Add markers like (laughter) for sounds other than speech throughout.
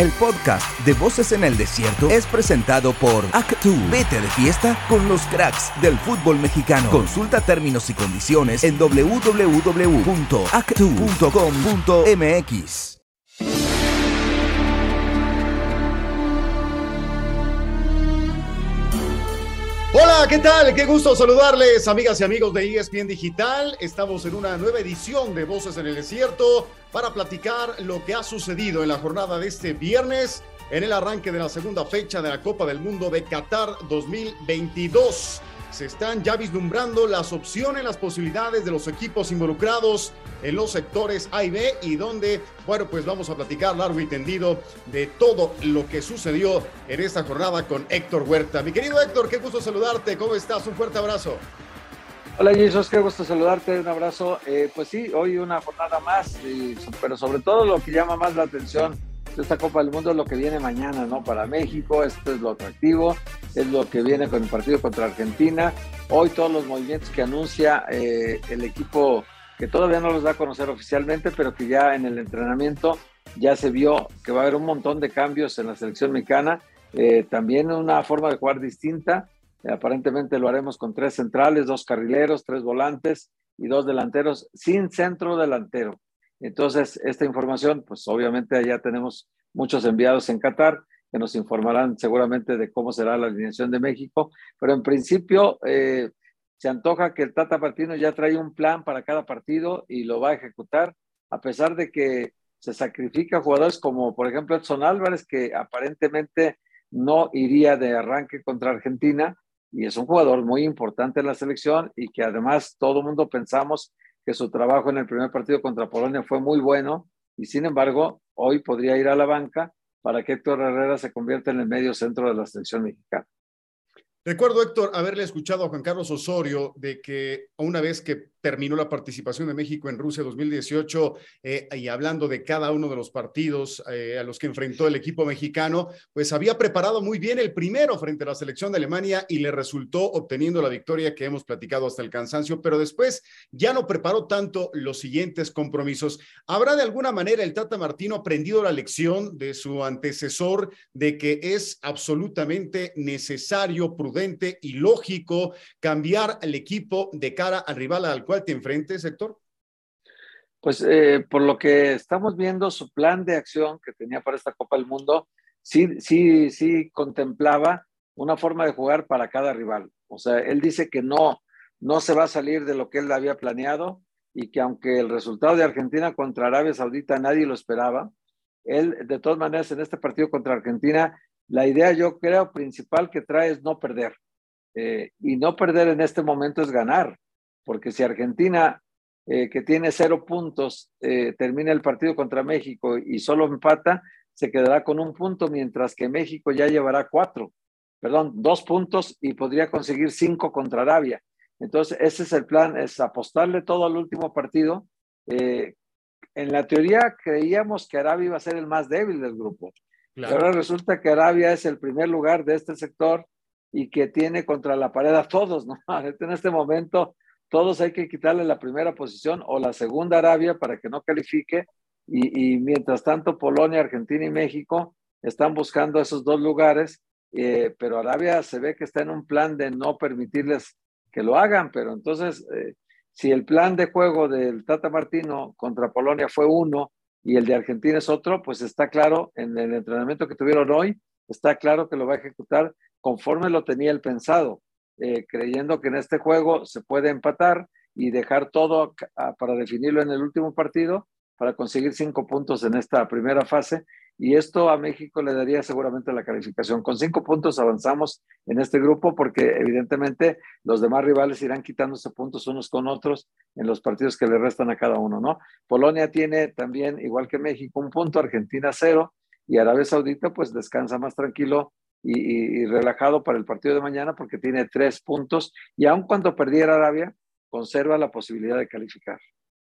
El podcast de Voces en el Desierto es presentado por Actu. Vete de fiesta con los cracks del fútbol mexicano. Consulta términos y condiciones en www.actu.com.mx. Hola, ¿qué tal? Qué gusto saludarles, amigas y amigos de ESPN Digital. Estamos en una nueva edición de Voces en el Desierto para platicar lo que ha sucedido en la jornada de este viernes en el arranque de la segunda fecha de la Copa del Mundo de Qatar 2022 se están ya vislumbrando las opciones, las posibilidades de los equipos involucrados en los sectores A y B y donde, bueno, pues vamos a platicar largo y tendido de todo lo que sucedió en esta jornada con Héctor Huerta. Mi querido Héctor, qué gusto saludarte, ¿cómo estás? Un fuerte abrazo. Hola Jesús, qué gusto saludarte, un abrazo. Eh, pues sí, hoy una jornada más, pero sobre todo lo que llama más la atención esta Copa del Mundo es lo que viene mañana, ¿no? Para México, esto es lo atractivo, es lo que viene con el partido contra Argentina. Hoy todos los movimientos que anuncia eh, el equipo, que todavía no los da a conocer oficialmente, pero que ya en el entrenamiento ya se vio que va a haber un montón de cambios en la selección mexicana. Eh, también una forma de jugar distinta. aparentemente lo haremos con tres centrales, dos carrileros, tres volantes y dos delanteros sin centro delantero. Entonces, esta información, pues obviamente allá tenemos muchos enviados en Qatar que nos informarán seguramente de cómo será la alineación de México, pero en principio eh, se antoja que el Tata Martino ya trae un plan para cada partido y lo va a ejecutar, a pesar de que se sacrifica jugadores como por ejemplo Edson Álvarez, que aparentemente no iría de arranque contra Argentina, y es un jugador muy importante en la selección y que además todo mundo pensamos que su trabajo en el primer partido contra Polonia fue muy bueno y sin embargo hoy podría ir a la banca para que Héctor Herrera se convierta en el medio centro de la selección mexicana. Recuerdo, Héctor, haberle escuchado a Juan Carlos Osorio de que una vez que terminó la participación de México en Rusia 2018 eh, y hablando de cada uno de los partidos eh, a los que enfrentó el equipo mexicano, pues había preparado muy bien el primero frente a la selección de Alemania y le resultó obteniendo la victoria que hemos platicado hasta el cansancio, pero después ya no preparó tanto los siguientes compromisos. ¿Habrá de alguna manera el Tata Martino aprendido la lección de su antecesor de que es absolutamente necesario, prudente y lógico cambiar el equipo de cara al rival al cuál te enfrentes, Héctor? Pues eh, por lo que estamos viendo, su plan de acción que tenía para esta Copa del Mundo, sí, sí, sí contemplaba una forma de jugar para cada rival. O sea, él dice que no, no se va a salir de lo que él había planeado y que aunque el resultado de Argentina contra Arabia Saudita nadie lo esperaba, él de todas maneras en este partido contra Argentina, la idea yo creo principal que trae es no perder. Eh, y no perder en este momento es ganar porque si Argentina, eh, que tiene cero puntos, eh, termina el partido contra México y solo empata, se quedará con un punto, mientras que México ya llevará cuatro, perdón, dos puntos y podría conseguir cinco contra Arabia. Entonces, ese es el plan, es apostarle todo al último partido. Eh, en la teoría creíamos que Arabia iba a ser el más débil del grupo. Pero ahora resulta que Arabia es el primer lugar de este sector y que tiene contra la pared a todos, ¿no? (laughs) En este momento todos hay que quitarle la primera posición o la segunda Arabia para que no califique. Y, mientras tanto, Polonia, Argentina y México están buscando esos dos lugares, eh, pero Arabia se ve que está en un plan de no permitirles que lo hagan. Pero entonces, eh, si el plan de juego del Tata Martino contra Polonia fue uno y el de Argentina es otro, pues está claro en el entrenamiento que tuvieron hoy, está claro que lo va a ejecutar conforme lo tenía el pensado. Eh, creyendo que en este juego se puede empatar y dejar todo para definirlo en el último partido para conseguir cinco puntos en esta primera fase. Y esto a México le daría seguramente la calificación. Con cinco puntos avanzamos en este grupo porque evidentemente los demás rivales irán quitándose puntos unos con otros en los partidos que le restan a cada uno, ¿no? Polonia tiene también, igual que México, un punto, Argentina cero y Arabia Saudita pues descansa más tranquilo y, relajado para el partido de mañana porque tiene tres puntos y aun cuando perdiera Arabia, conserva la posibilidad de calificar.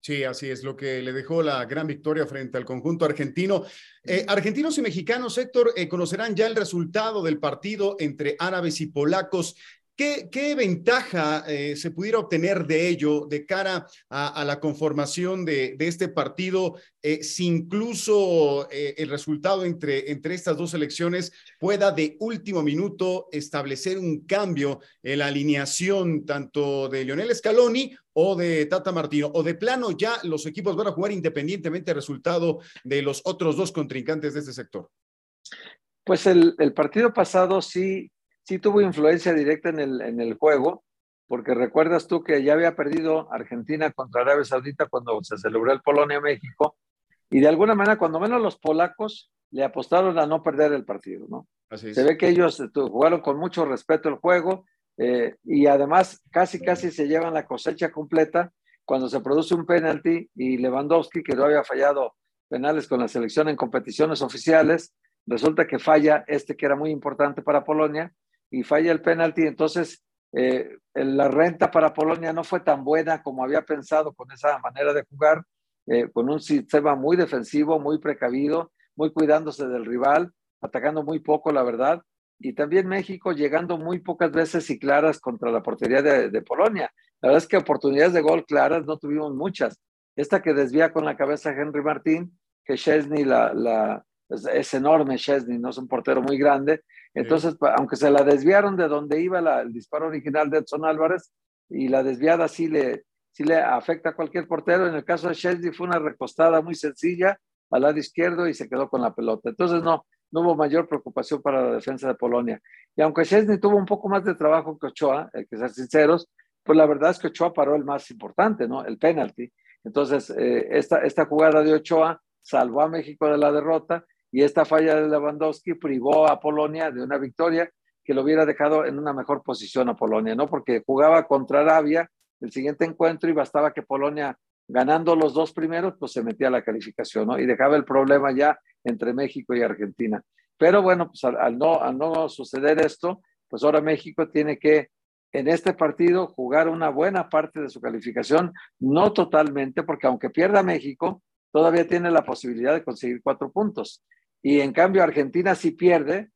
Sí, así es lo que le dejó la gran victoria frente al conjunto argentino. Eh, argentinos y mexicanos, Héctor, eh, conocerán ya el resultado del partido entre árabes y polacos. ¿Qué, ventaja eh, se pudiera obtener de ello de cara a, la conformación de, este partido, eh, si incluso eh, el resultado entre, entre estas dos elecciones pueda de último minuto establecer un cambio en la alineación tanto de Lionel Scaloni o de Tata Martino, o de plano ya los equipos van a jugar independientemente del resultado de los otros dos contrincantes de este sector? Pues el partido pasado sí, sí tuvo influencia directa en el, en el juego, porque recuerdas tú que ya había perdido Argentina contra Arabia Saudita cuando se celebró el Polonia-México, y de alguna manera, cuando menos los polacos le apostaron a no perder el partido, ¿no? Se ve que ellos eh, jugaron con mucho respeto el juego, eh, y además casi casi se llevan la cosecha completa cuando se produce un penalti y Lewandowski, que no había fallado penales con la selección en competiciones oficiales, resulta que falla este que era muy importante para Polonia y falla el penalti, entonces eh, la renta para Polonia no fue tan buena como había pensado con esa manera de jugar, eh, con un sistema muy defensivo, muy precavido, muy cuidándose del rival, atacando muy poco, la verdad, y también México llegando muy pocas veces y claras contra la portería de, Polonia. La verdad es que oportunidades de gol claras no tuvimos muchas. Esta que desvía con la cabeza Henry Martín, que Chesney la, la es, enorme Chesney, no es un portero muy grande. Entonces, aunque se la desviaron de donde iba el disparo original de Edson Álvarez, y la desviada sí le, sí le afecta a cualquier portero, en el caso de Chesney fue una recostada muy sencilla al lado izquierdo y se quedó con la pelota. Entonces, no, no hubo mayor preocupación para la defensa de Polonia. Y aunque Chesney tuvo un poco más de trabajo que Ochoa, hay que ser sinceros, pues la verdad es que Ochoa paró el más importante, ¿no? El penalti. Entonces, eh, esta, esta jugada de Ochoa salvó a México de la derrota y esta falla de Lewandowski privó a Polonia de una victoria que lo hubiera dejado en una mejor posición a Polonia, ¿no? Porque jugaba contra Arabia el siguiente encuentro y bastaba que Polonia ganando los dos primeros, pues se metía a la calificación, ¿no? Y dejaba el problema ya entre México y Argentina. Pero bueno, pues al, no, al no suceder esto, pues ahora México tiene que en este partido jugar una buena parte de su calificación, no totalmente, porque aunque pierda México, todavía tiene la posibilidad de conseguir cuatro puntos. Y en cambio Argentina si pierde,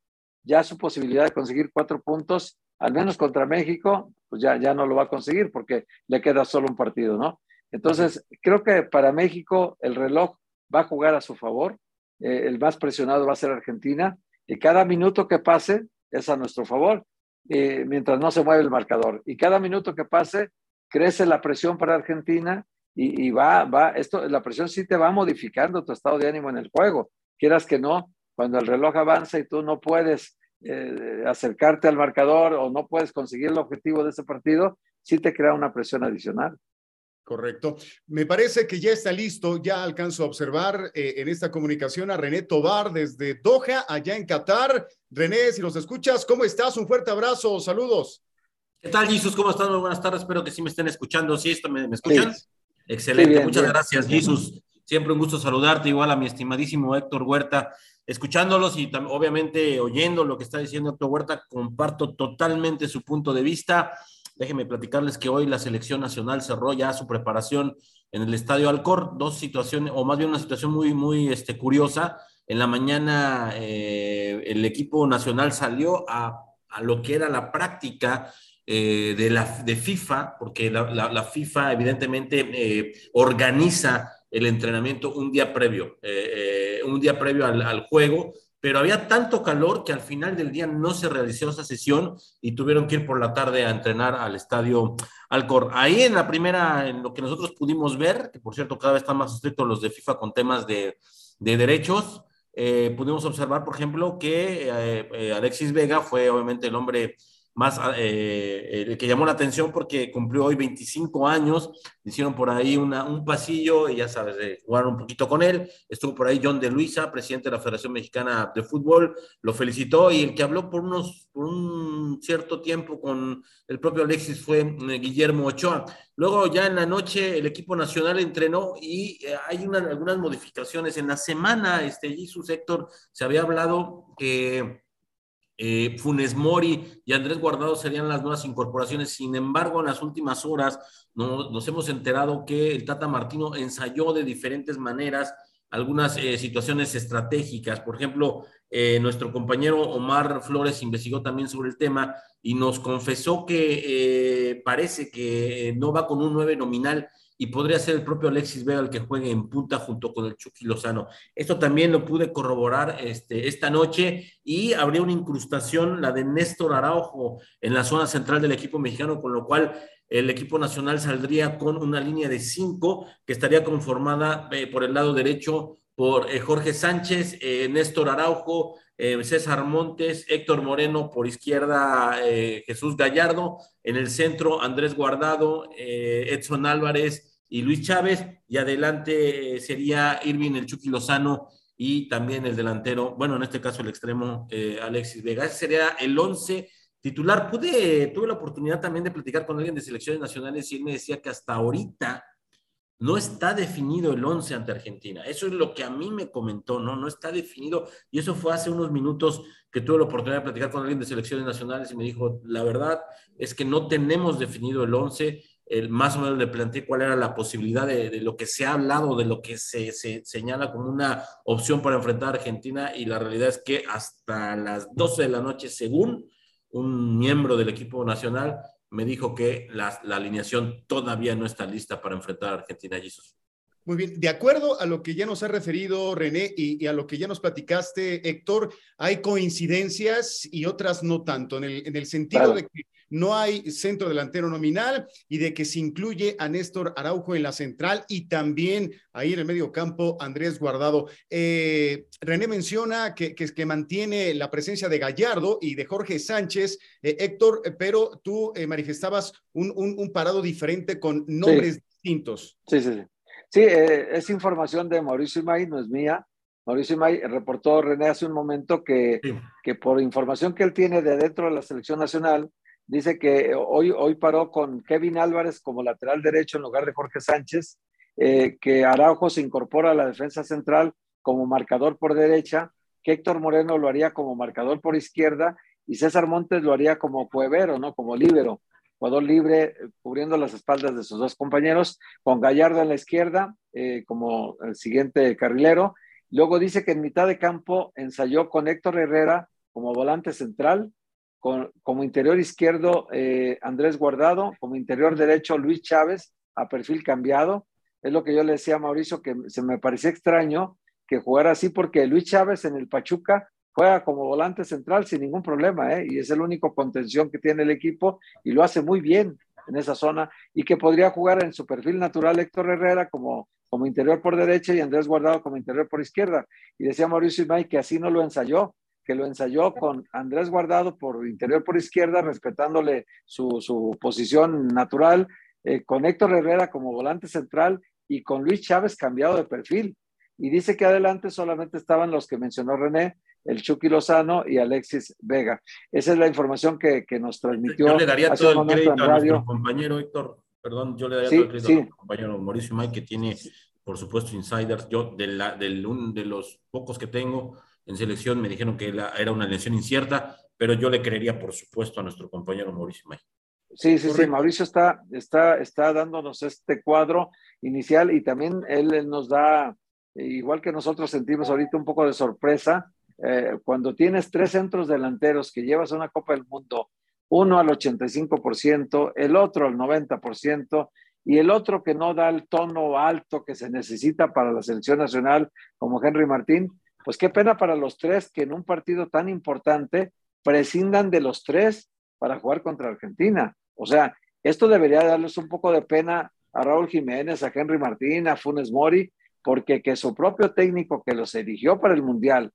ya su posibilidad de conseguir cuatro puntos, al menos contra México, pues ya, ya no lo va a conseguir porque le queda solo un partido, ¿no? Entonces, creo que para México el reloj va a jugar a su favor. Eh, el más presionado va a ser Argentina. Y cada minuto que pase es a nuestro favor, eh, mientras no se mueve el marcador. Y cada minuto que pase, crece la presión para Argentina y, va, va, esto, la presión sí te va modificando tu estado de ánimo en el juego. Quieras que no, cuando el reloj avanza y tú no puedes eh, acercarte al marcador o no puedes conseguir el objetivo de ese partido, sí te crea una presión adicional. Correcto. Me parece que ya está listo, ya alcanzo a observar eh, en esta comunicación a René Tobar desde Doha, allá en Qatar. René, si nos escuchas, ¿cómo estás? Un fuerte abrazo, saludos. ¿Qué tal, Jesus? ¿Cómo están? Muy buenas tardes, espero que sí me estén escuchando. ¿Sí esto me, escuchan? Excelente, muchas gracias, Jesus. Siempre un gusto saludarte, igual a mi estimadísimo Héctor Huerta. Escuchándolos y obviamente oyendo lo que está diciendo Héctor Huerta, comparto totalmente su punto de vista Déjenme platicarles que hoy la selección nacional cerró ya su preparación en el Estadio Alcor, dos situaciones, o más bien una situación muy, muy este, curiosa. En la mañana eh, el equipo nacional salió a, a, lo que era la práctica eh, de, la, de FIFA, porque la, la, FIFA evidentemente eh, organiza el entrenamiento un día previo, un día previo al, juego, pero había tanto calor que al final del día no se realizó esa sesión y tuvieron que ir por la tarde a entrenar al estadio Alcor. Ahí en la primera, en lo que nosotros pudimos ver, que por cierto cada vez están más estrictos los de FIFA con temas de, derechos, eh, pudimos observar, por ejemplo, que eh, eh, Alexis Vega fue obviamente el hombre más eh, el que llamó la atención porque cumplió hoy 25 años, hicieron por ahí una, un pasillo y ya sabes, de jugar un poquito con él, estuvo por ahí John de Luisa, presidente de la Federación Mexicana de Fútbol, lo felicitó y el que habló por, unos, por un cierto tiempo con el propio Alexis fue eh, Guillermo Ochoa. Luego ya en la noche el equipo nacional entrenó y eh, hay una, algunas modificaciones. En la semana, este, Jesús Héctor, se había hablado que eh, Funes Mori y Andrés Guardado serían las nuevas incorporaciones. Sin embargo, en las últimas horas nos hemos enterado que el Tata Martino ensayó de diferentes maneras algunas eh, situaciones estratégicas. Por ejemplo, eh, nuestro compañero Omar Flores investigó también sobre el tema y nos confesó que eh, parece que no va con un 9 nominal y podría ser el propio Alexis Vega el que juegue en punta junto con el Chucky Lozano. Esto también lo pude corroborar este, esta noche y habría una incrustación, la de Néstor Araujo, en la zona central del equipo mexicano, con lo cual el equipo nacional saldría con una línea de cinco que estaría conformada eh, por el lado derecho por eh, Jorge Sánchez, eh, Néstor Araujo, César Montes, Héctor Moreno, por izquierda Jesús Gallardo, en el centro Andrés Guardado, Edson Álvarez y Luis Chávez, y adelante sería Irving el Chucky Lozano y también el delantero, bueno, en este caso el extremo Alexis Vega. Ese sería el once titular. Pude, tuve la oportunidad también de platicar con alguien de selecciones nacionales y él me decía que hasta ahorita no está definido el 11 ante Argentina. Eso es lo que a mí me comentó, ¿no? No está definido. Y eso fue hace unos minutos que tuve la oportunidad de platicar con alguien de selecciones nacionales y me dijo, la verdad es que no tenemos definido el 11. El, más o menos le planteé cuál era la posibilidad de, lo que se ha hablado, de lo que se, se, señala como una opción para enfrentar a Argentina y la realidad es que hasta las 12 de la noche, según un miembro del equipo nacional me dijo que la, alineación todavía no está lista para enfrentar a Argentina, Jesús. Muy bien, de acuerdo a lo que ya nos ha referido René y, a lo que ya nos platicaste, Héctor, hay coincidencias y otras no tanto, en el, en el sentido de que no hay centro delantero nominal y de que se incluye a Néstor Araujo en la central y también ahí en el medio campo Andrés Guardado. Eh, René menciona que, que, mantiene la presencia de Gallardo y de Jorge Sánchez. Eh, Héctor, eh, pero tú manifestabas un, un, parado diferente con nombres distintos. Sí, sí, sí. Sí, es información de Mauricio Imay, no es mía. Mauricio Imay reportó René hace un momento que, que por información que él tiene de dentro de la selección nacional, Dice que hoy, hoy paró con Kevin Álvarez como lateral derecho en lugar de Jorge Sánchez, eh, que Araujo se incorpora a la defensa central como marcador por derecha, que Héctor Moreno lo haría como marcador por izquierda y César Montes lo haría como cuevero, ¿no? Como líbero, jugador libre eh, cubriendo las espaldas de sus dos compañeros, con Gallardo en la izquierda eh, como el siguiente carrilero. Luego dice que en mitad de campo ensayó con Héctor Herrera como volante central, como interior izquierdo eh, Andrés Guardado, como interior derecho Luis Chávez, a perfil cambiado. Es lo que yo le decía a Mauricio, que se me parecía extraño que jugara así, porque Luis Chávez en el Pachuca juega como volante central sin ningún problema, ¿eh? y es el único contención que tiene el equipo y lo hace muy bien en esa zona, y que podría jugar en su perfil natural Héctor Herrera como, como interior por derecha y Andrés Guardado como interior por izquierda. Y decía Mauricio Imay que así no lo ensayó, que lo ensayó con Andrés Guardado por interior por izquierda, respetándole su, posición natural, eh, con Héctor Herrera como volante central y con Luis Chávez cambiado de perfil. Y dice que adelante solamente estaban los que mencionó René, el Chucky Lozano y Alexis Vega. Esa es la información que, nos transmitió. Yo le daría todo el crédito a nuestro compañero Héctor, perdón, yo le daría todo el crédito a nuestro compañero Mauricio May, que tiene, por supuesto, insiders. Yo, de, la, del, de los pocos que tengo, en selección me dijeron que era una lesión incierta, pero yo le creería, por supuesto, a nuestro compañero Mauricio May. Sí, sí, sí, Mauricio está, está, está dándonos este cuadro inicial y también él, nos da, igual que nosotros sentimos ahorita un poco de sorpresa, eh, cuando tienes tres centros delanteros que llevas a una Copa del Mundo, uno al 85%, el otro al 90%, y el otro que no da el tono alto que se necesita para la selección nacional, como Henry Martín, pues qué pena para los tres que en un partido tan importante prescindan de los tres para jugar contra Argentina. O sea, esto debería darles un poco de pena a Raúl Jiménez, a Henry Martín, a Funes Mori, porque que su propio técnico que los eligió para el Mundial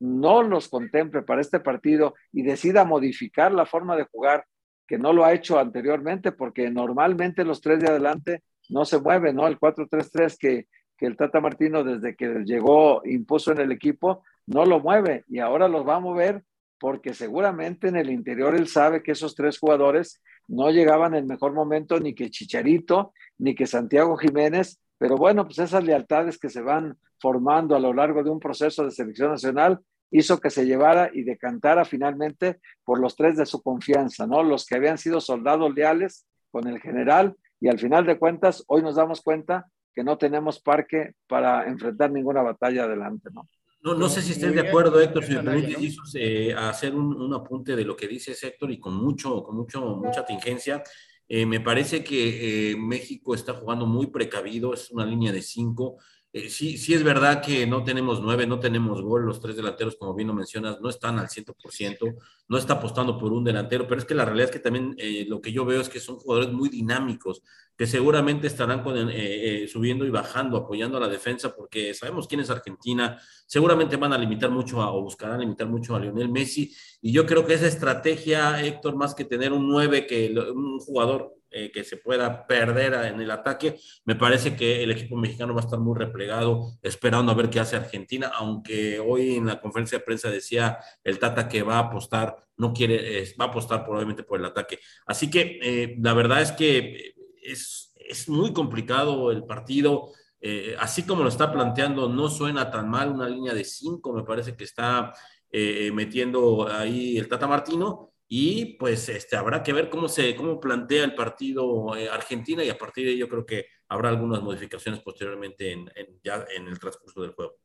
no los contemple para este partido y decida modificar la forma de jugar, que no lo ha hecho anteriormente, porque normalmente los tres de adelante no se mueven, ¿no? El 4-3-3 que que el Tata Martino desde que llegó impuso en el equipo, no lo mueve y ahora los va a mover porque seguramente en el interior él sabe que esos tres jugadores no llegaban en mejor momento, ni que Chicharito, ni que Santiago Jiménez, pero bueno, pues esas lealtades que se van formando a lo largo de un proceso de selección nacional hizo que se llevara y decantara finalmente por los tres de su confianza, ¿no? Los que habían sido soldados leales con el general y al final de cuentas, hoy nos damos cuenta que no tenemos parque para enfrentar ninguna batalla adelante, ¿no? No, no sé si estés de acuerdo, Héctor, si me permites, eh, hacer un, apunte de lo que dice Héctor y con mucho, con mucho, mucha tingencia. Eh, me parece que eh, México está jugando muy precavido, es una línea de cinco. Eh, sí, sí es verdad que no tenemos nueve, no tenemos gol, los tres delanteros, como bien lo mencionas, no están al 100%, no está apostando por un delantero, pero es que la realidad es que también eh, lo que yo veo es que son jugadores muy dinámicos, que seguramente estarán eh, subiendo y bajando, apoyando a la defensa, porque sabemos quién es Argentina, seguramente van a limitar mucho o buscarán limitar mucho a Lionel Messi, y yo creo que esa estrategia, Héctor, más que tener un nueve, que un jugador eh, que se pueda perder en el ataque. Me parece que el equipo mexicano va a estar muy replegado, esperando a ver qué hace Argentina, aunque hoy en la conferencia de prensa decía el Tata que va a apostar, no quiere, va a apostar probablemente por el ataque. Así que eh, la verdad es que es, es muy complicado el partido. Eh, así como lo está planteando, no suena tan mal una línea de cinco, me parece que está metiendo ahí el Tata Martino, y pues este, habrá que ver cómo se cómo plantea el partido eh, Argentina y a partir de yo creo que habrá algunas modificaciones posteriormente en, ya en el transcurso del juego.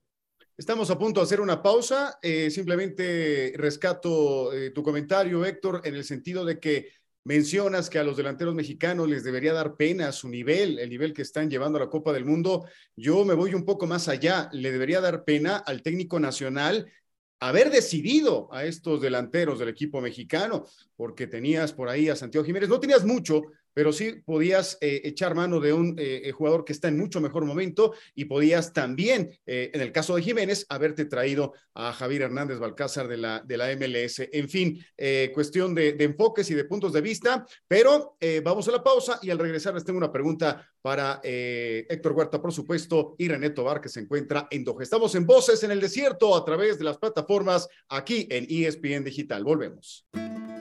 Estamos a punto de hacer una pausa. Eh, simplemente rescato eh, tu comentario, Héctor, en el sentido de que mencionas que a los delanteros mexicanos les debería dar pena su nivel, el nivel que están llevando a la Copa del Mundo. Yo me voy un poco más allá. Le debería dar pena al técnico nacional haber decidido a estos delanteros del equipo mexicano, porque tenías por ahí a Santiago Jiménez, no tenías mucho, pero sí podías eh, echar mano de un eh, eh, jugador que está en mucho mejor momento y podías también, en el caso de Jiménez, haberte traído a Javier Hernández Balcázar de la, de la MLS. En fin, cuestión de, enfoques y de puntos de vista, pero vamos a la pausa y al regresar les tengo una pregunta para Héctor Huerta, por supuesto, y René Tobar, que se encuentra en Doha. Estamos en Voces en el Desierto a través de las plataformas aquí en ESPN Digital. Volvemos.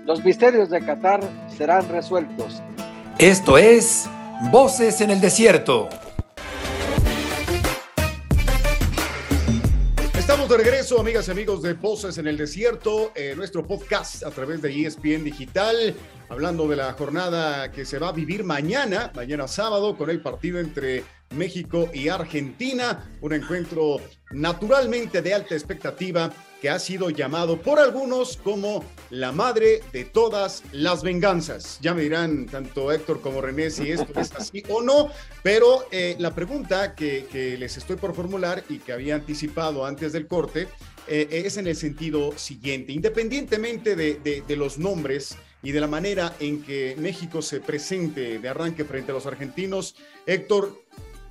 Los misterios de Qatar serán resueltos. Esto es Voces en el Desierto. Estamos de regreso, amigas y amigos de Voces en el Desierto, eh, nuestro podcast a través de ESPN Digital, hablando de la jornada que se va a vivir mañana, mañana sábado, con el partido entre México y Argentina, un encuentro naturalmente de alta expectativa que ha sido llamado por algunos como la madre de todas las venganzas. Ya me dirán tanto Héctor como René si esto es así o no, pero eh, la pregunta que, les estoy por formular y que había anticipado antes del corte eh, es en el sentido siguiente, independientemente de, de los nombres y de la manera en que México se presente de arranque frente a los argentinos, Héctor,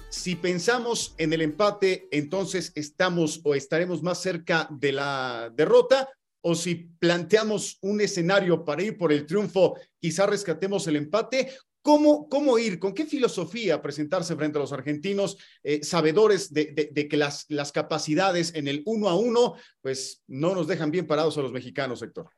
si pensamos en el empate, entonces estamos o estaremos más cerca de la derrota, o si planteamos un escenario para ir por el triunfo, quizá rescatemos el empate. ¿Cómo, cómo ir? ¿Con qué filosofía presentarse frente a los argentinos, eh, sabedores de, que las, las capacidades en el uno a uno, pues no nos dejan bien parados a los mexicanos, Héctor?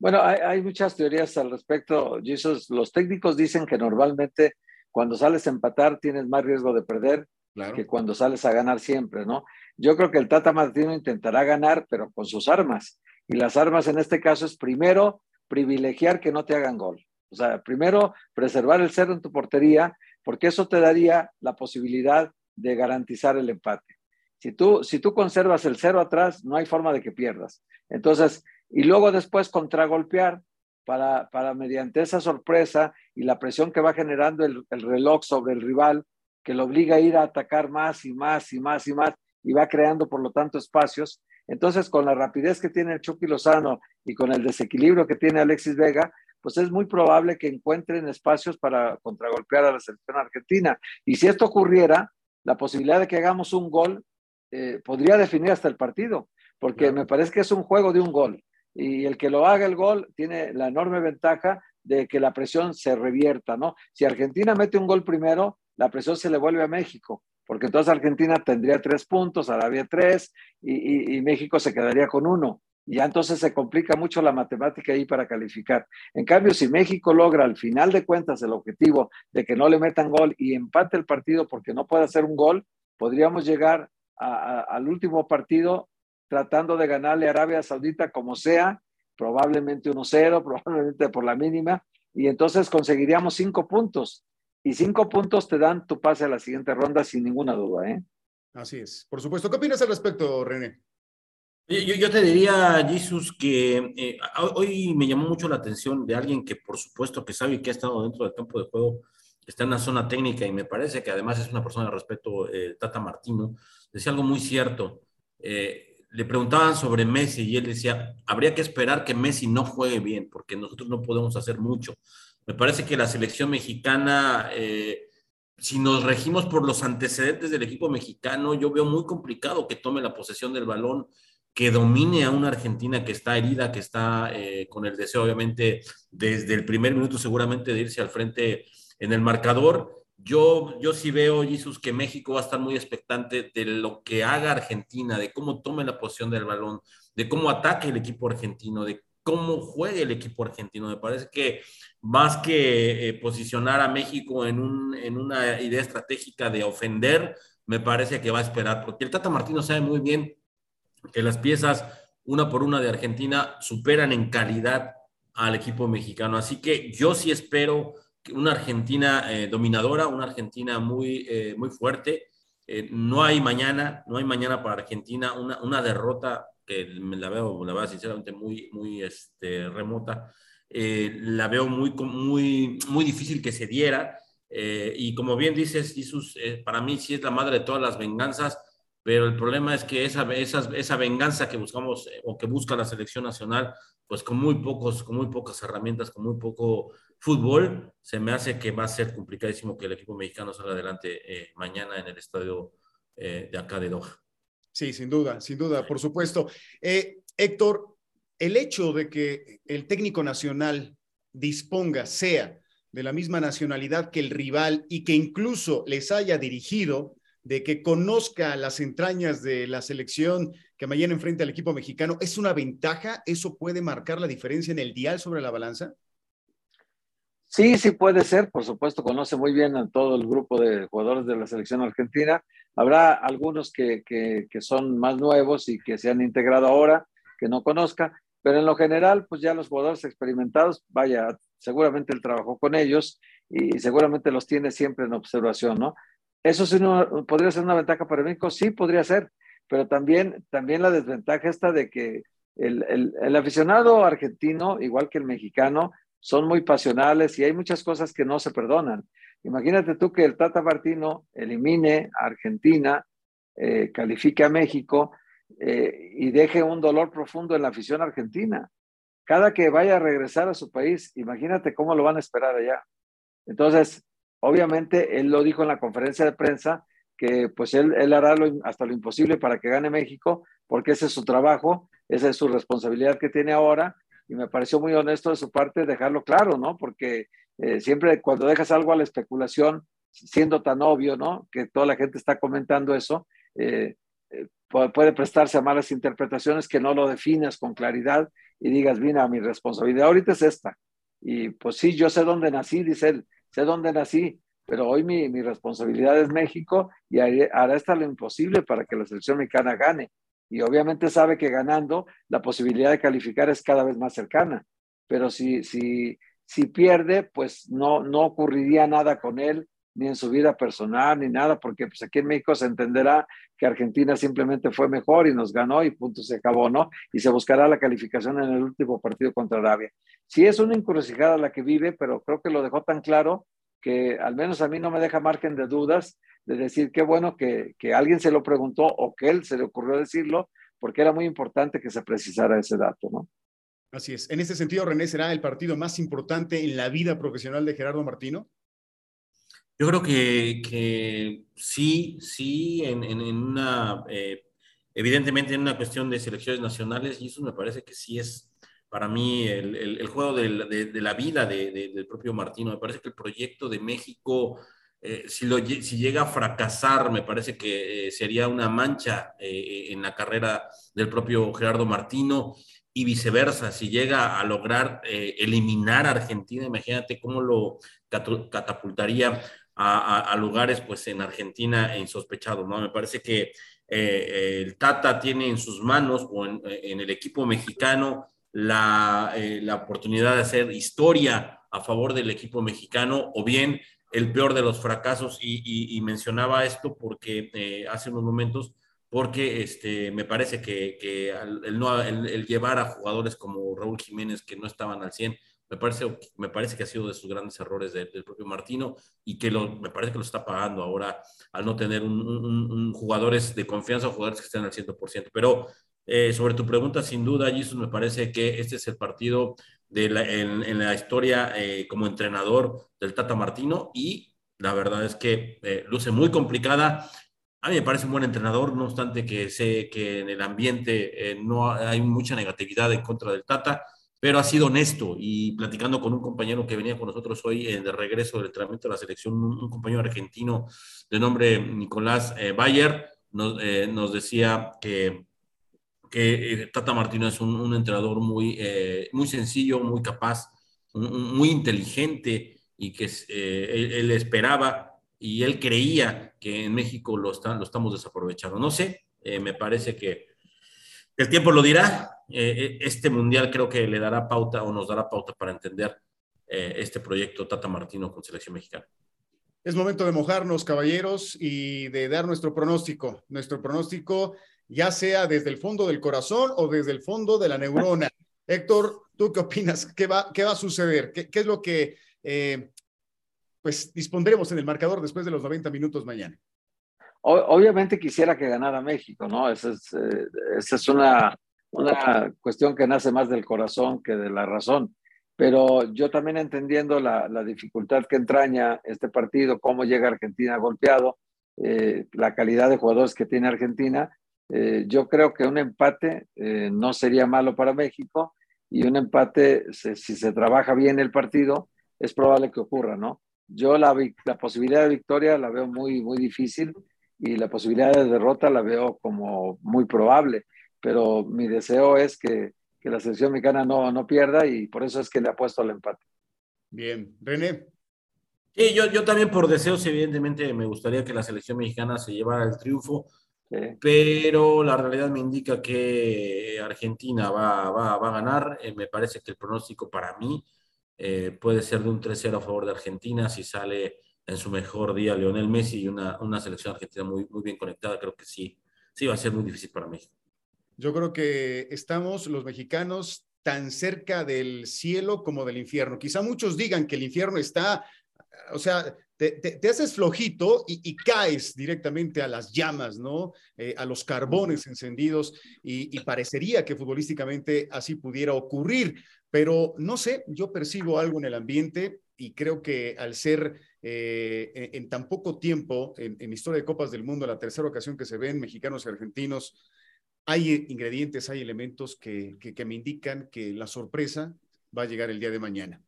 Bueno, hay, muchas teorías al respecto. Jesus. Los técnicos dicen que normalmente cuando sales a empatar tienes más riesgo de perder que cuando sales a ganar siempre, ¿no? Yo creo que el Tata Martino intentará ganar, pero con sus armas. Y las armas en este caso es primero privilegiar que no te hagan gol. O sea, primero preservar el cero en tu portería, porque eso te daría la posibilidad de garantizar el empate. Si tú, si tú conservas el cero atrás, no hay forma de que pierdas. Entonces, y luego después contragolpear, para, para mediante esa sorpresa y la presión que va generando el, reloj sobre el rival, que lo obliga a ir a atacar más y más y más y más y va creando por lo tanto espacios. Entonces, con la rapidez que tiene el Chucky Lozano y con el desequilibrio que tiene Alexis Vega, pues es muy probable que encuentren espacios para contragolpear a la selección argentina. Y si esto ocurriera, la posibilidad de que hagamos un gol eh, podría definir hasta el partido, porque me parece que es un juego de un gol y el que lo haga el gol tiene la enorme ventaja de que la presión se revierta, ¿no? Si Argentina mete un gol primero, la presión se le vuelve a México, porque entonces Argentina tendría tres puntos, Arabia tres, y, México se quedaría con uno. Y ya entonces se complica mucho la matemática ahí para calificar. En cambio, si México logra al final de cuentas el objetivo de que no le metan gol y empate el partido porque no puede hacer un gol, podríamos llegar al último partido tratando de ganarle a Arabia Saudita como sea, probablemente 1-0, (laughs) probablemente por la mínima, y entonces conseguiríamos cinco puntos. Y cinco puntos te dan tu pase a la siguiente ronda sin ninguna duda. ¿eh? Así es. Por supuesto. ¿Qué opinas al respecto, René? Yo, te diría, Jesus, que eh, hoy me llamó mucho la atención de alguien que por supuesto que sabe que ha estado dentro del campo de juego, está en la zona técnica y me parece que además es una persona de respeto, eh, Tata Martino, decía algo muy cierto. Eh, le preguntaban sobre Messi y él decía, habría que esperar que Messi no juegue bien, porque nosotros no podemos hacer mucho. Me parece que la selección mexicana si nos regimos por los antecedentes del equipo mexicano, yo veo muy complicado que tome la posesión del balón que domine a una Argentina que está herida, que está eh, con el deseo, obviamente, desde el primer minuto seguramente de irse al frente en el marcador. Yo, yo sí veo, Jesús, que México va a estar muy expectante de lo que haga Argentina, de cómo tome la posición del balón, de cómo ataque el equipo argentino, de cómo juegue el equipo argentino. Me parece que más que eh, posicionar a México en, un, en una idea estratégica de ofender, me parece que va a esperar, porque el Tata Martino sabe muy bien que las piezas una por una de Argentina superan en calidad al equipo mexicano. Así que yo sí espero una Argentina eh, dominadora, una Argentina muy, eh, muy fuerte. Eh, no hay mañana, no hay mañana para Argentina una, una derrota que me la veo, la verdad, sinceramente muy, muy este, remota. la veo muy, muy, muy difícil que se diera. y como bien dices, Jesús, para mí sí es la madre de todas las venganzas pero el problema es que esa, esa, esa venganza que buscamos o que busca la selección nacional, pues con muy, pocos, con muy pocas herramientas, con muy poco fútbol, se me hace que va a ser complicadísimo que el equipo mexicano salga adelante eh, mañana en el estadio eh, de acá de Doha. Sí, sin duda, sin duda, por supuesto. Héctor, el hecho de que el técnico nacional disponga, sea de la misma nacionalidad que el rival y que incluso les haya dirigido, de que conozca las entrañas de la selección que mañana enfrenta al equipo mexicano, ¿es una ventaja? ¿Eso puede marcar la diferencia en el dial sobre la balanza? Sí, sí puede ser, por supuesto, conoce muy bien a todo el grupo de jugadores de la selección argentina. Habrá algunos que, que, son más nuevos y que se han integrado ahora, que no conozca, pero en lo general, pues ya los jugadores experimentados, vaya, seguramente él trabajó con ellos y seguramente los tiene siempre en observación, ¿no? ¿Eso sí podría ser una ventaja para México? Sí, podría ser, pero también, también la desventaja está de que el, el, aficionado argentino, igual que el mexicano, son muy pasionales y hay muchas cosas que no se perdonan. Imagínate tú que el Tata Martino elimine a Argentina, eh, califique a México eh, y deje un dolor profundo en la afición argentina. Cada que vaya a regresar a su país, imagínate cómo lo van a esperar allá. Entonces, Obviamente, él lo dijo en la conferencia de prensa, que pues él, él hará hasta lo imposible para que gane México, porque ese es su trabajo, esa es su responsabilidad que tiene ahora, y me pareció muy honesto de su parte dejarlo claro, ¿no? Porque eh, siempre cuando dejas algo a la especulación, siendo tan obvio, ¿no? Que toda la gente está comentando eso, eh, eh, puede prestarse a malas interpretaciones que no lo definas con claridad y digas, mira, mi responsabilidad ahorita es esta. Y pues sí, yo sé dónde nací, dice él, sé dónde nací, pero hoy mi, mi responsabilidad es México y hará hasta lo imposible para que la selección mexicana gane. Y obviamente sabe que ganando la posibilidad de calificar es cada vez más cercana. Pero si, si, si pierde, pues no, no ocurriría nada con él, ni en su vida personal, ni nada, porque pues aquí en México se entenderá que Argentina simplemente fue mejor y nos ganó y punto se acabó, ¿no? Y se buscará la calificación en el último partido contra Arabia. Sí es una encrucijada la que vive, pero creo que lo dejó tan claro que al menos a mí no me deja margen de dudas de decir qué bueno que, que alguien se lo preguntó o que él se le ocurrió decirlo, porque era muy importante que se precisara ese dato, ¿no? Así es. En ese sentido, René, ¿será el partido más importante en la vida profesional de Gerardo Martino? Yo creo que, sí, sí, en, una, eh, evidentemente en una cuestión de selecciones nacionales, y eso me parece que sí es para mí el, juego de, la vida del propio Martino. Me parece que el proyecto de México, eh, si, lo, si llega a fracasar, me parece que eh, sería una mancha en la carrera del propio Gerardo Martino y viceversa, si llega a lograr eliminar a Argentina, imagínate cómo lo catapultaría a, lugares pues en Argentina insospechados, ¿no? Me parece que eh, el Tata tiene en sus manos o en, el equipo mexicano la, eh, la, oportunidad de hacer historia a favor del equipo mexicano o bien el peor de los fracasos y, mencionaba esto porque eh, hace unos momentos porque este, me parece que, el, no, llevar a jugadores como Raúl Jiménez que no estaban al 100, me parece, me parece que ha sido de sus grandes errores del propio Martino y que lo, me parece que lo está pagando ahora al no tener un, jugadores de confianza o jugadores que estén al 100%. Pero eh, sobre tu pregunta, sin duda, Jesus, me parece que este es el partido de en, la historia eh, como entrenador del Tata Martino y la verdad es que eh, luce muy complicada. A mí me parece un buen entrenador, no obstante que sé que en el ambiente eh, no hay mucha negatividad en contra del Tata, pero ha sido honesto y platicando con un compañero que venía con nosotros hoy en de regreso del entrenamiento de la selección, un, compañero argentino de nombre Nicolás eh, Bayer, nos, eh, nos, decía que, que Tata Martino es un, entrenador muy, muy sencillo, muy capaz, muy inteligente y que él esperaba y él creía que en México lo, están, lo estamos desaprovechando. No sé, eh, me parece que el tiempo lo dirá. Eh, eh, este mundial creo que le dará pauta o nos dará pauta para entender este proyecto Tata Martino con selección mexicana. Es momento de mojarnos, caballeros, y de dar nuestro pronóstico. Nuestro pronóstico, ya sea desde el fondo del corazón o desde el fondo de la neurona. (laughs) Héctor, ¿tú qué opinas? ¿Qué va, qué va a suceder? ¿Qué, es lo que pues dispondremos en el marcador después de los 90 minutos mañana. Obviamente quisiera que ganara México, ¿no? Esa es, eh, esa es una, una cuestión que nace más del corazón que de la razón. Pero yo también entendiendo la, la dificultad que entraña este partido, cómo llega Argentina golpeado, eh, la calidad de jugadores que tiene Argentina, eh, yo creo que un empate no sería malo para México y un empate, si se trabaja bien el partido, es probable que ocurra, ¿no? Yo la, la posibilidad de victoria la veo muy, muy difícil y la posibilidad de derrota la veo como muy probable, pero mi deseo es que, que la selección mexicana no, no pierda y por eso es que le apuesto al empate. Bien, René. Sí, yo, yo también por deseos, evidentemente, me gustaría que la selección mexicana se llevara el triunfo, pero la realidad me indica que Argentina va, va, va a ganar. Eh, me parece que el pronóstico para mí eh, puede ser de un 3-0 a favor de Argentina si sale en su mejor día Lionel Messi y una, una selección argentina muy, muy bien conectada. Creo que sí, sí va a ser muy difícil para México. Yo creo que estamos los mexicanos tan cerca del cielo como del infierno. Quizá muchos digan que el infierno está, o sea, te, haces flojito y, caes directamente a las llamas, ¿no? Eh, a los carbones encendidos y, parecería que futbolísticamente así pudiera ocurrir. Pero no sé, yo percibo algo en el ambiente y creo que al ser eh, en, tan poco tiempo, en, en, historia de Copas del Mundo, la tercera ocasión que se ven mexicanos y argentinos, hay ingredientes, hay elementos que, que, me indican que la sorpresa va a llegar el día de mañana.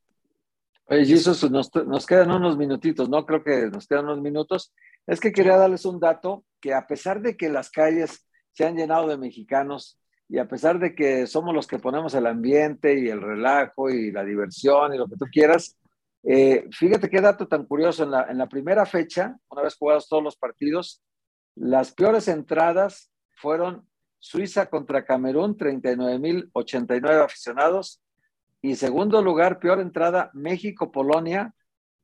Oye, Jesús, nos, nos, quedan unos minutitos, ¿no? Creo que nos quedan unos minutos. Es que quería darles un dato que a pesar de que las calles se han llenado de mexicanos, y a pesar de que somos los que ponemos el ambiente y el relajo y la diversión y lo que tú quieras, eh, fíjate qué dato tan curioso. En la, en la primera fecha, una vez jugados todos los partidos, las peores entradas fueron Suiza contra Camerún, 39.089 aficionados. Y segundo lugar, peor entrada, México-Polonia,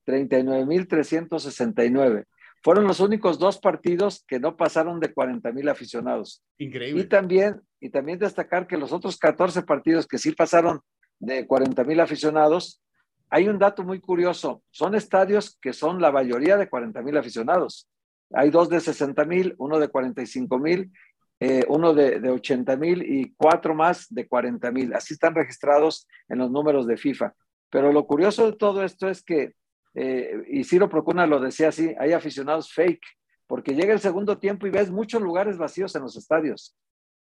39.369. Fueron los únicos dos partidos que no pasaron de 40 mil aficionados. Increíble. Y también, y también destacar que los otros 14 partidos que sí pasaron de 40 mil aficionados, hay un dato muy curioso. Son estadios que son la mayoría de 40 mil aficionados. Hay dos de 60 mil, uno de 45 mil, eh, uno de, de 80 mil y cuatro más de 40 mil. Así están registrados en los números de FIFA. Pero lo curioso de todo esto es que eh, y Ciro Procuna lo decía así, hay aficionados fake, porque llega el segundo tiempo y ves muchos lugares vacíos en los estadios.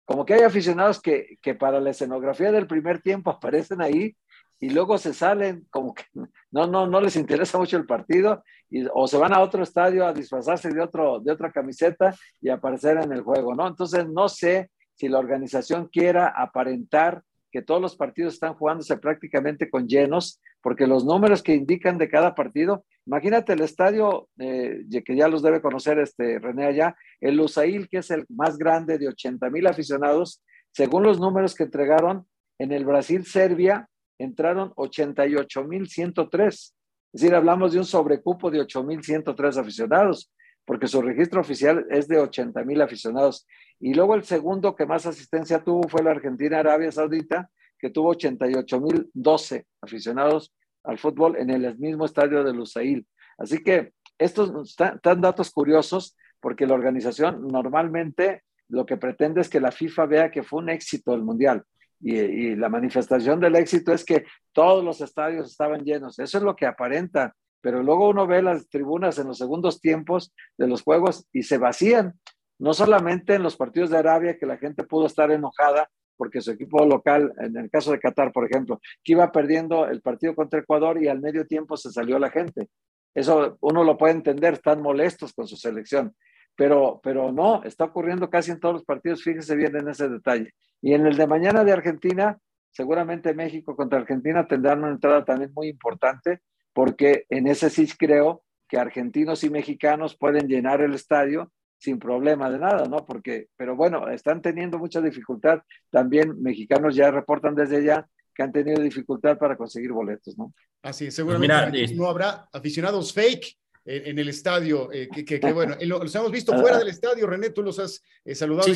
Como que hay aficionados que, que para la escenografía del primer tiempo (laughs) aparecen ahí y luego se salen, como que no, no, no les interesa mucho el partido, y, o se van a otro estadio a disfrazarse de, otro, de otra camiseta y aparecer en el juego, ¿no? Entonces, no sé si la organización quiera aparentar que todos los partidos están jugándose prácticamente con llenos, porque los números que indican de cada partido, imagínate el estadio, eh, que ya los debe conocer este René allá, el Lusail, que es el más grande de 80 mil aficionados, según los números que entregaron, en el Brasil-Serbia entraron 88 mil 103. Es decir, hablamos de un sobrecupo de 8 mil 103 aficionados. porque su registro oficial es de 80 mil aficionados. Y luego el segundo que más asistencia tuvo fue la Argentina-Arabia Saudita, que tuvo 88 mil 12 aficionados al fútbol en el mismo estadio de Lusail. Así que estos están datos curiosos porque la organización normalmente lo que pretende es que la FIFA vea que fue un éxito el Mundial. Y, la manifestación del éxito es que todos los estadios estaban llenos. Eso es lo que aparenta. Pero luego uno ve las tribunas en los segundos tiempos de los juegos y se vacían. No solamente en los partidos de Arabia, que la gente pudo estar enojada porque su equipo local, en el caso de Qatar, por ejemplo, que iba perdiendo el partido contra Ecuador y al medio tiempo se salió la gente. Eso uno lo puede entender, están molestos con su selección pero, pero no, está ocurriendo casi en todos los partidos, fíjese bien en ese detalle. Y en el de mañana de Argentina, seguramente México contra Argentina tendrán una entrada también muy importante, porque en ese sí creo que argentinos y mexicanos pueden llenar el estadio sin problema de nada, ¿no? Porque, pero bueno, están teniendo mucha dificultad. También mexicanos ya reportan desde allá que han tenido dificultad para conseguir boletos, ¿no? Así, seguramente no habrá aficionados fake en, el estadio, eh, que, bueno, los hemos visto fuera del estadio, René, tú los has eh, saludado,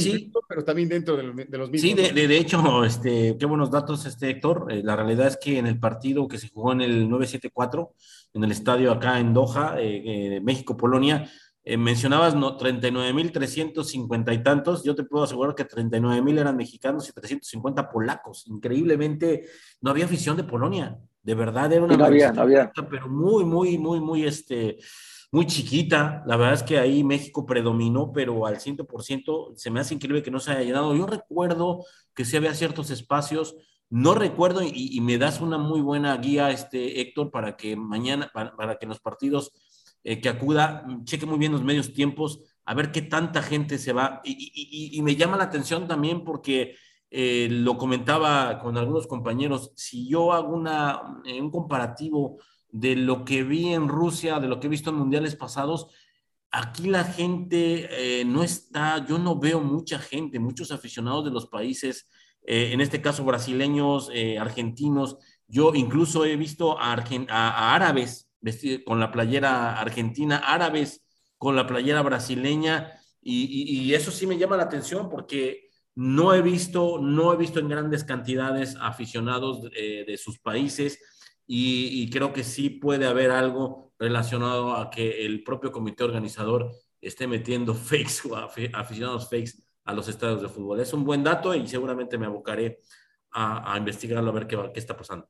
pero también dentro de, los mismos. Sí, de, hecho, este, qué buenos datos, este Héctor. Eh, la realidad es que en el partido que se jugó en el 974, en el estadio acá en Doha, México-Polonia, mencionabas no, 39.350 y tantos, yo te puedo asegurar que 39.000 eran mexicanos y 350 polacos. Increíblemente, no había afición de Polonia. De verdad era una no había, no había. pero muy, muy, muy, muy, este, muy chiquita. La verdad es que ahí México predominó, pero al 100% se me hace increíble que no se haya llenado. Yo recuerdo que sí había ciertos espacios, no recuerdo y, me das una muy buena guía, este Héctor, para que mañana, para, que en los partidos eh, que acuda, cheque muy bien los medios tiempos, a ver qué tanta gente se va. Y, y me llama la atención también porque eh, lo comentaba con algunos compañeros, si yo hago una, eh, un comparativo de lo que vi en Rusia, de lo que he visto en mundiales pasados, aquí la gente eh, no está, yo no veo mucha gente, muchos aficionados de los países, en este caso brasileños, argentinos, yo incluso he visto a, árabes con la playera argentina, árabes con la playera brasileña, y eso sí me llama la atención porque no he visto, no he visto en grandes cantidades aficionados de, eh, sus países y, creo que sí puede haber algo relacionado a que el propio comité organizador esté metiendo (laughs) fakes o aficionados fakes a los estadios de fútbol. Es un buen dato y seguramente me abocaré a, investigarlo a ver qué, qué está pasando.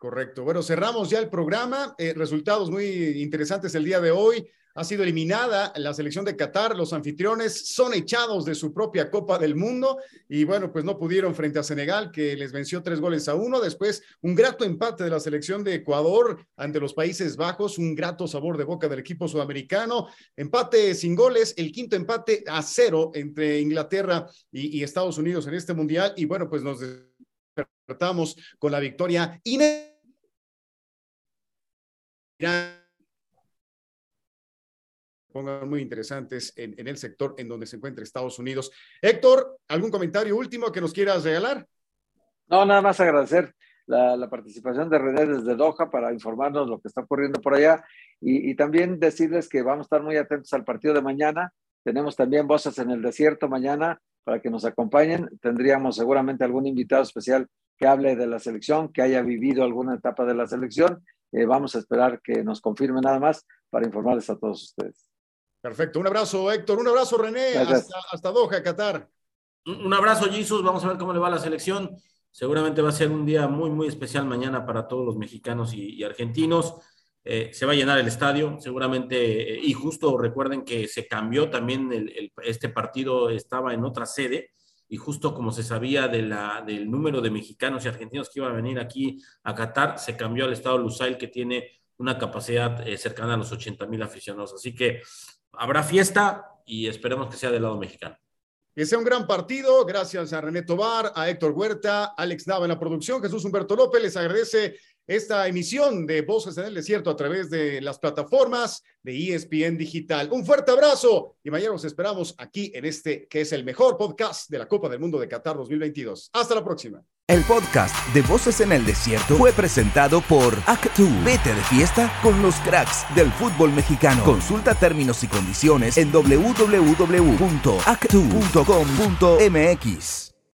Correcto. Bueno, cerramos ya el programa. Eh, resultados muy interesantes el día de hoy. Ha sido eliminada la selección de Qatar, los anfitriones son echados de su propia Copa del Mundo. Y bueno, pues no pudieron frente a Senegal que les venció tres goles a uno, después un grato empate de la selección de Ecuador ante los Países Bajos, un grato sabor de boca del equipo sudamericano, empate sin goles, el quinto empate a cero entre Inglaterra y, Estados Unidos en este mundial. Y bueno, pues nos despertamos con la victoria inédita pongan muy interesantes en, el sector en donde se encuentra Estados Unidos. Héctor, ¿algún comentario último que nos quieras regalar? No, nada más agradecer la, participación de René desde Doha para informarnos lo que está ocurriendo por allá y, también decirles que vamos a estar muy atentos al partido de mañana. Tenemos también Voces en el Desierto mañana para que nos acompañen. Tendríamos seguramente algún invitado especial que hable de la selección, que haya vivido alguna etapa de la selección. Eh, vamos a esperar que nos confirme nada más para informarles a todos ustedes. Perfecto. Un abrazo, Héctor. Un abrazo, René. Hasta, hasta, Doha, Qatar. Un abrazo, Jesus. Vamos a ver cómo le va a la selección. Seguramente va a ser un día muy, muy especial mañana para todos los mexicanos y, argentinos. Eh, se va a llenar el estadio, seguramente, eh, y justo recuerden que se cambió también el, este partido, estaba en otra sede, y justo como se sabía de la, del número de mexicanos y argentinos que iban a venir aquí a Qatar, se cambió al estado Lusail, que tiene una capacidad eh, cercana a los 80 mil aficionados. Así que habrá fiesta y esperemos que sea del lado mexicano. Que sea un gran partido. Gracias a René Tobar, a Héctor Huerta, Alex Nava en la producción, Jesús Humberto López. Les agradece esta emisión de Voces en el Desierto a través de las plataformas de ESPN Digital. Un fuerte abrazo y mañana nos esperamos aquí en este que es el mejor podcast de la Copa del Mundo de Qatar 2022. Hasta la próxima. El podcast de Voces en el Desierto fue presentado por Actu. Vete de fiesta con los cracks del fútbol mexicano. Consulta términos y condiciones en www.actu.com.mx.